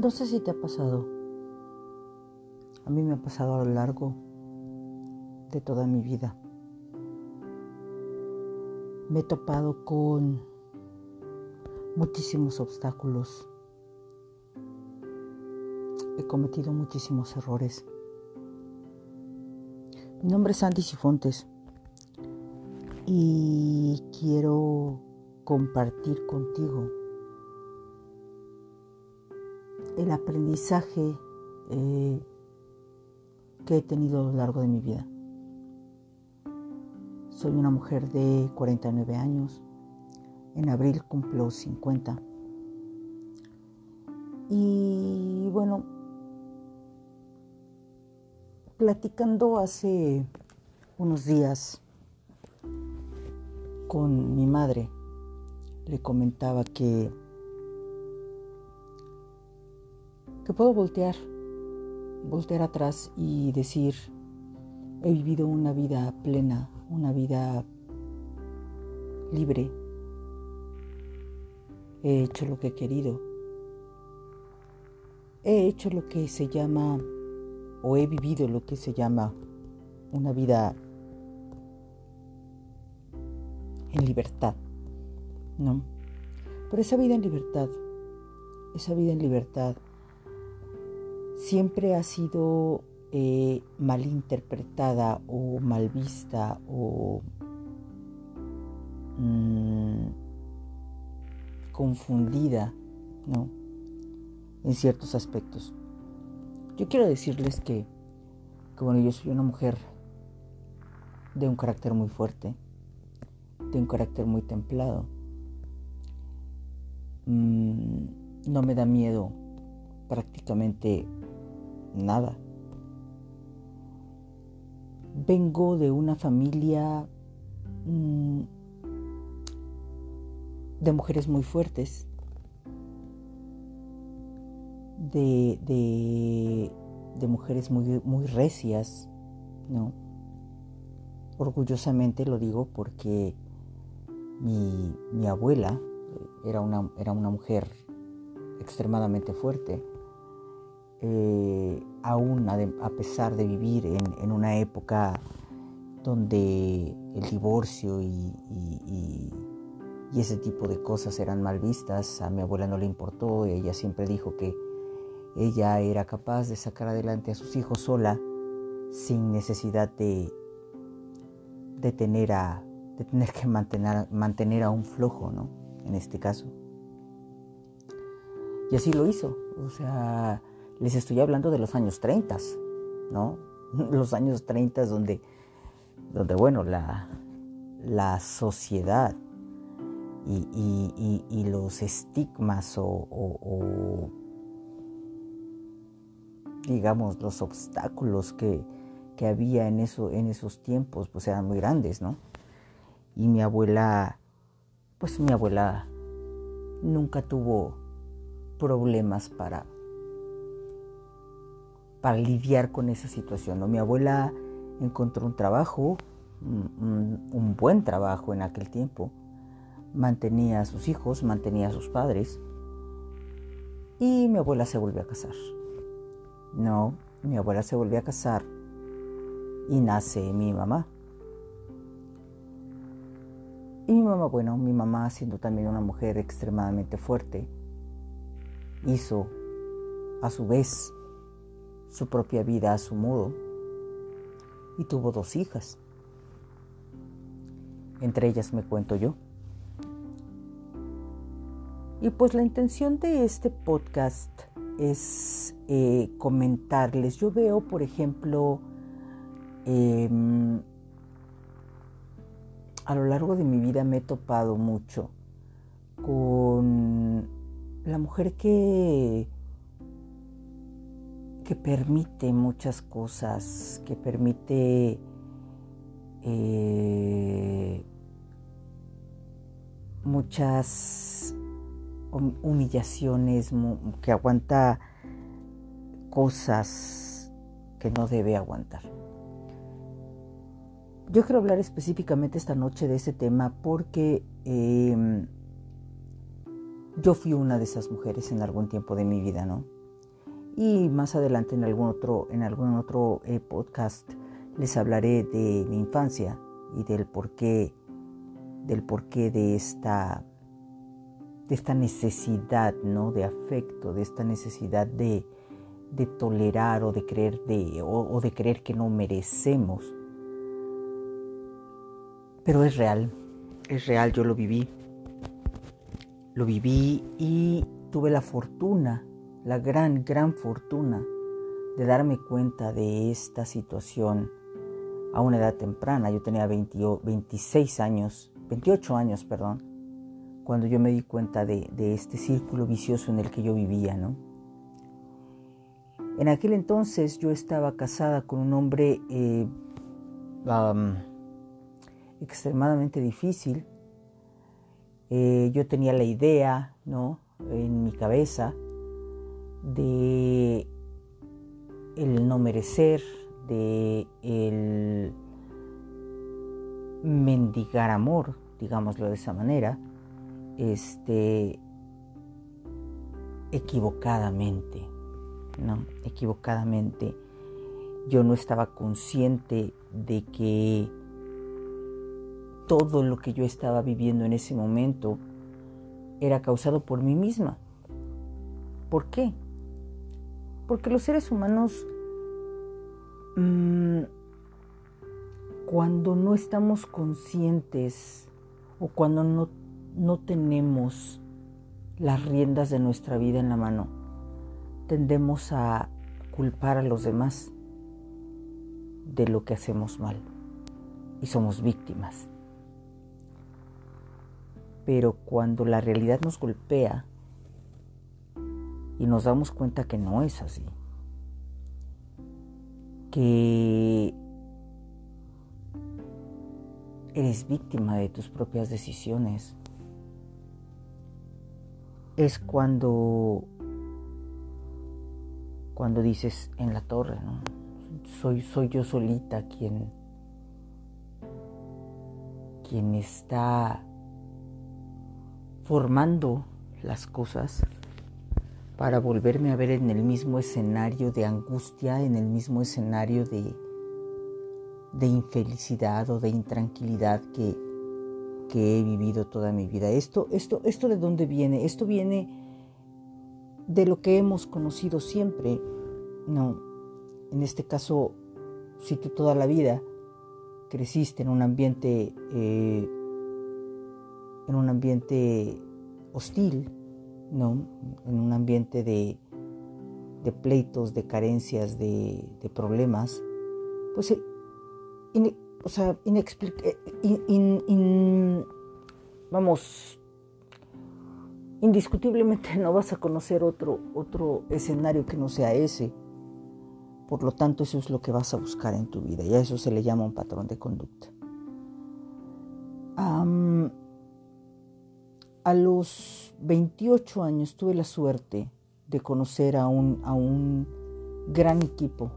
No sé si te ha pasado. A mí me ha pasado a lo largo de toda mi vida. Me he topado con muchísimos obstáculos. He cometido muchísimos errores. Mi nombre es Andy Sifontes y quiero compartir contigo el aprendizaje eh, que he tenido a lo largo de mi vida. Soy una mujer de 49 años. En abril cumplo 50. Y bueno, platicando hace unos días con mi madre, le comentaba que que puedo voltear, voltear atrás y decir, he vivido una vida plena, una vida libre. He hecho lo que he querido. He hecho lo que se llama, o he vivido lo que se llama una vida en libertad, ¿no? Pero esa vida en libertad, esa vida en libertad siempre ha sido eh, mal interpretada o mal vista o mm, confundida, ¿no? En ciertos aspectos. Yo quiero decirles que, que, bueno, yo soy una mujer de un carácter muy fuerte, de un carácter muy templado. Mm, no me da miedo prácticamente nada. Vengo de una familia mm, de mujeres muy fuertes, de, de, mujeres muy, muy recias, ¿no? Orgullosamente lo digo porque mi, mi abuela era una, era una mujer extremadamente fuerte eh, aún a, pesar de vivir en, una época donde el divorcio y, ese tipo de cosas eran mal vistas, a mi abuela no le importó, ella siempre dijo que ella era capaz de sacar adelante a sus hijos sola sin necesidad de, de, tener, a, de tener que mantener, mantener a un flojo, ¿no? En este caso. Y así lo hizo. O sea, les estoy hablando de los años 30, ¿no? Los años 30 donde, donde bueno, la, la sociedad y, los estigmas o, digamos, los obstáculos que, que había en, eso, en esos tiempos, pues eran muy grandes, ¿no? Y mi abuela, pues mi abuela nunca tuvo problemas para para lidiar con esa situación. Mi abuela encontró un trabajo, un, buen trabajo en aquel tiempo, mantenía a sus hijos, mantenía a sus padres y mi abuela se volvió a casar. No, mi abuela se volvió a casar y nace mi mamá. Y mi mamá, bueno, mi mamá siendo también una mujer extremadamente fuerte, hizo a su vez su propia vida a su modo y tuvo dos hijas. Entre ellas me cuento yo. Y pues la intención de este podcast es eh, comentarles. Yo veo, por ejemplo, em, a lo largo de mi vida me he topado mucho con la mujer que que permite muchas cosas, que permite eh, muchas humillaciones, que aguanta cosas que no debe aguantar. Yo quiero hablar específicamente esta noche de ese tema porque em, yo fui una de esas mujeres en algún tiempo de mi vida, ¿no? Y más adelante en algún otro, en algún otro eh, podcast les hablaré de mi infancia y del porqué, del porqué de esta, de esta necesidad ¿no? de afecto, de esta necesidad de, de tolerar o de creer de, o de creer que no merecemos. Pero es real, es real, yo lo viví. Lo viví y tuve la fortuna, la gran, gran fortuna de darme cuenta de esta situación a una edad temprana. Yo tenía 26 años, 28 años, perdón, cuando yo me di cuenta de, este círculo vicioso en el que yo vivía, ¿no? En aquel entonces yo estaba casada con un hombre eh, extremadamente difícil. Eh, yo tenía la idea, ¿no? En mi cabeza de el no merecer, de el mendigar amor, digámoslo de esa manera, este, equivocadamente, ¿no? Equivocadamente. Yo no estaba consciente de que todo lo que yo estaba viviendo en ese momento era causado por mí misma. ¿Por qué? Porque los seres humanos Mm, cuando no estamos conscientes o cuando no, no tenemos las riendas de nuestra vida en la mano, tendemos a culpar a los demás de lo que hacemos mal y somos víctimas. Pero cuando la realidad nos golpea y nos damos cuenta que no es así, que eres víctima de tus propias decisiones. Es cuando cuando dices en la torre, ¿no? Soy, soy yo solita quien, quien está formando las cosas para volverme a ver en el mismo escenario de angustia, en el mismo escenario de, de infelicidad o de intranquilidad que, que he vivido toda mi vida. Esto, esto, esto de dónde viene? Esto viene de lo que hemos conocido siempre. No, en este caso, si tú toda la vida creciste en un ambiente, eh, en un ambiente hostil, ¿no? En un ambiente de, pleitos, de carencias, de, problemas, pues, eh, o sea, eh, vamos, indiscutiblemente no vas a conocer otro, otro escenario que no sea ese. Por lo tanto, eso es lo que vas a buscar en tu vida y a eso se le llama un patrón de conducta. A los 28 años tuve la suerte de conocer a un, a un gran equipo,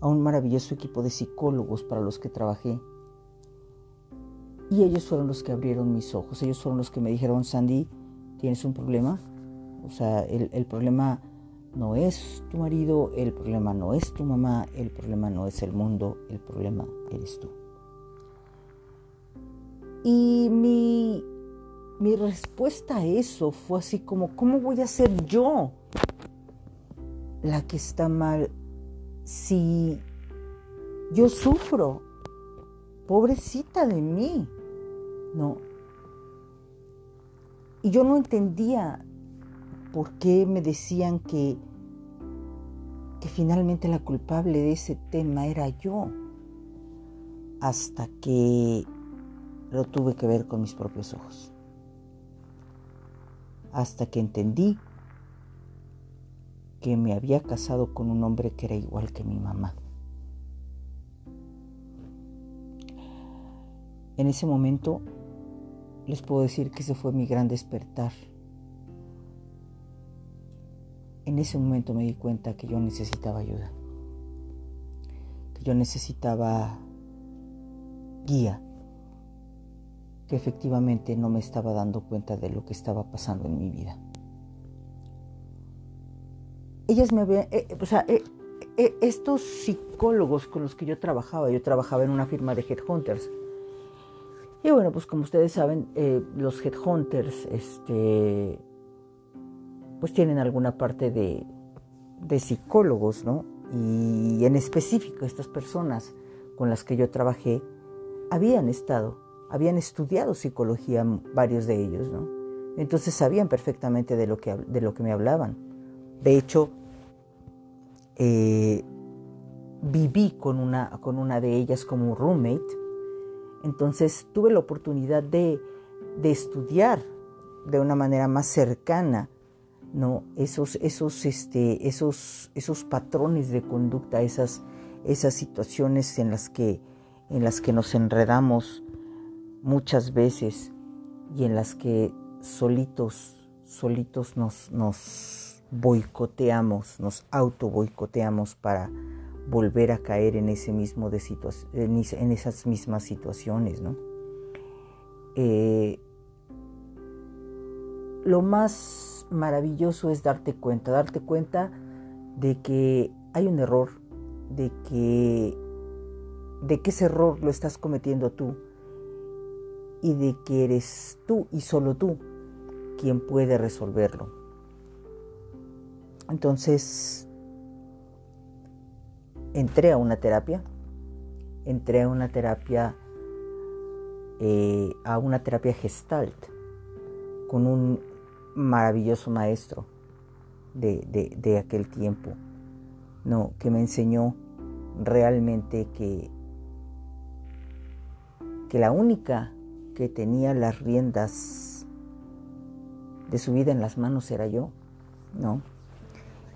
a un maravilloso equipo de psicólogos para los que trabajé. Y ellos fueron los que abrieron mis ojos, ellos fueron los que me dijeron, Sandy, ¿tienes un problema? O sea, el, el problema no es tu marido, el problema no es tu mamá, el problema no es el mundo, el problema eres tú. Y mi mi respuesta a eso fue así como, ¿cómo voy a ser yo la que está mal si yo sufro? Pobrecita de mí, ¿no? Y yo no entendía por qué me decían que, que finalmente la culpable de ese tema era yo, hasta que lo tuve que ver con mis propios ojos hasta que entendí que me había casado con un hombre que era igual que mi mamá. En ese momento les puedo decir que ese fue mi gran despertar. En ese momento me di cuenta que yo necesitaba ayuda, que yo necesitaba guía que efectivamente no me estaba dando cuenta de lo que estaba pasando en mi vida. ellas me habían, eh, o sea, eh, eh, estos psicólogos con los que yo trabajaba, yo trabajaba en una firma de headhunters. Y bueno, pues como ustedes saben, los headhunters, este, pues tienen alguna parte de, de psicólogos, ¿no? Y en específico estas personas con las que yo trabajé habían estado, habían estudiado psicología varios de ellos, ¿no? Entonces sabían perfectamente de lo que, de lo que me hablaban. De hecho, eh, viví con una, con una de ellas como roommate, entonces tuve la oportunidad de, de estudiar de una manera más cercana ¿no? esos, esos, este, esos, esos patrones de conducta, esas, esas situaciones en las, que, en las que nos enredamos muchas veces y en las que solitos, solitos nos, nos boicoteamos, nos auto boicoteamos para volver a caer en, ese mismo de en esas mismas situaciones. ¿no? Eh, lo más maravilloso es darte cuenta, darte cuenta de que hay un error, de que, de que ese error lo estás cometiendo tú y de que eres tú y solo tú quien puede resolverlo. Entonces, entré a una terapia, entré a una terapia, eh, a una terapia gestalt, con un maravilloso maestro de, aquel tiempo, no, que me enseñó realmente que, que la única que tenía las riendas de su vida en las manos era yo, ¿no?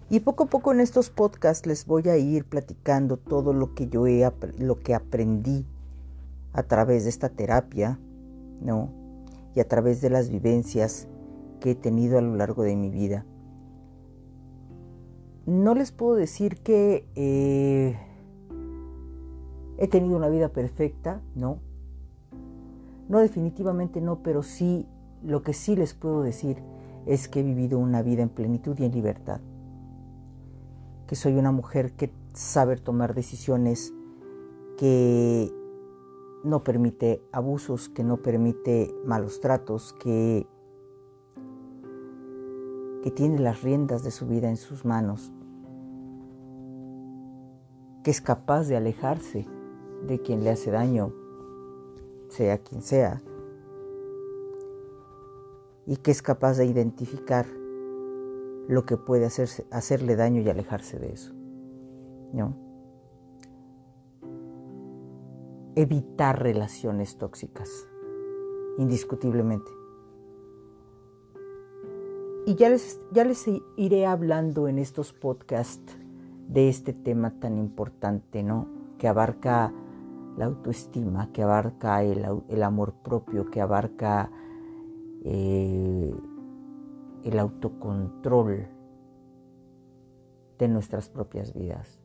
Y poco a poco en estos podcasts les voy a ir platicando todo lo que yo he lo que aprendí a través de esta terapia, ¿no? Y a través de las vivencias que he tenido a lo largo de mi vida. No les puedo decir que eh, he tenido una vida perfecta, no. No, definitivamente no, pero sí, lo que sí les puedo decir es que he vivido una vida en plenitud y en libertad. Que soy una mujer que sabe tomar decisiones, que no permite abusos, que no permite malos tratos, que, que tiene las riendas de su vida en sus manos, que es capaz de alejarse de quien le hace daño, sea quien sea, y que es capaz de identificar lo que puede hacerse, hacerle daño y alejarse de eso. ¿no? Evitar relaciones tóxicas, indiscutiblemente. Y ya les, ya les iré hablando en estos podcasts de este tema tan importante, ¿no? Que abarca la autoestima, que abarca el, amor propio, que abarca eh, el autocontrol de nuestras propias vidas.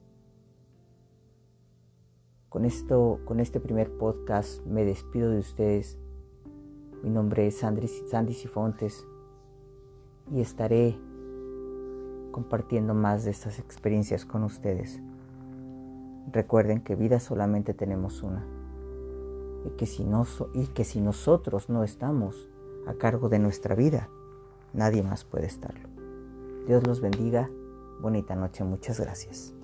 Con esto, con este primer podcast me despido de ustedes. Mi nombre es Sandy Sifontes y estaré compartiendo más de estas experiencias con ustedes. Recuerden que vida solamente tenemos una y que si, no, y que si nosotros no estamos a cargo de nuestra vida, Nadie más puede estarlo. Dios los bendiga. Bonita noche. Muchas gracias.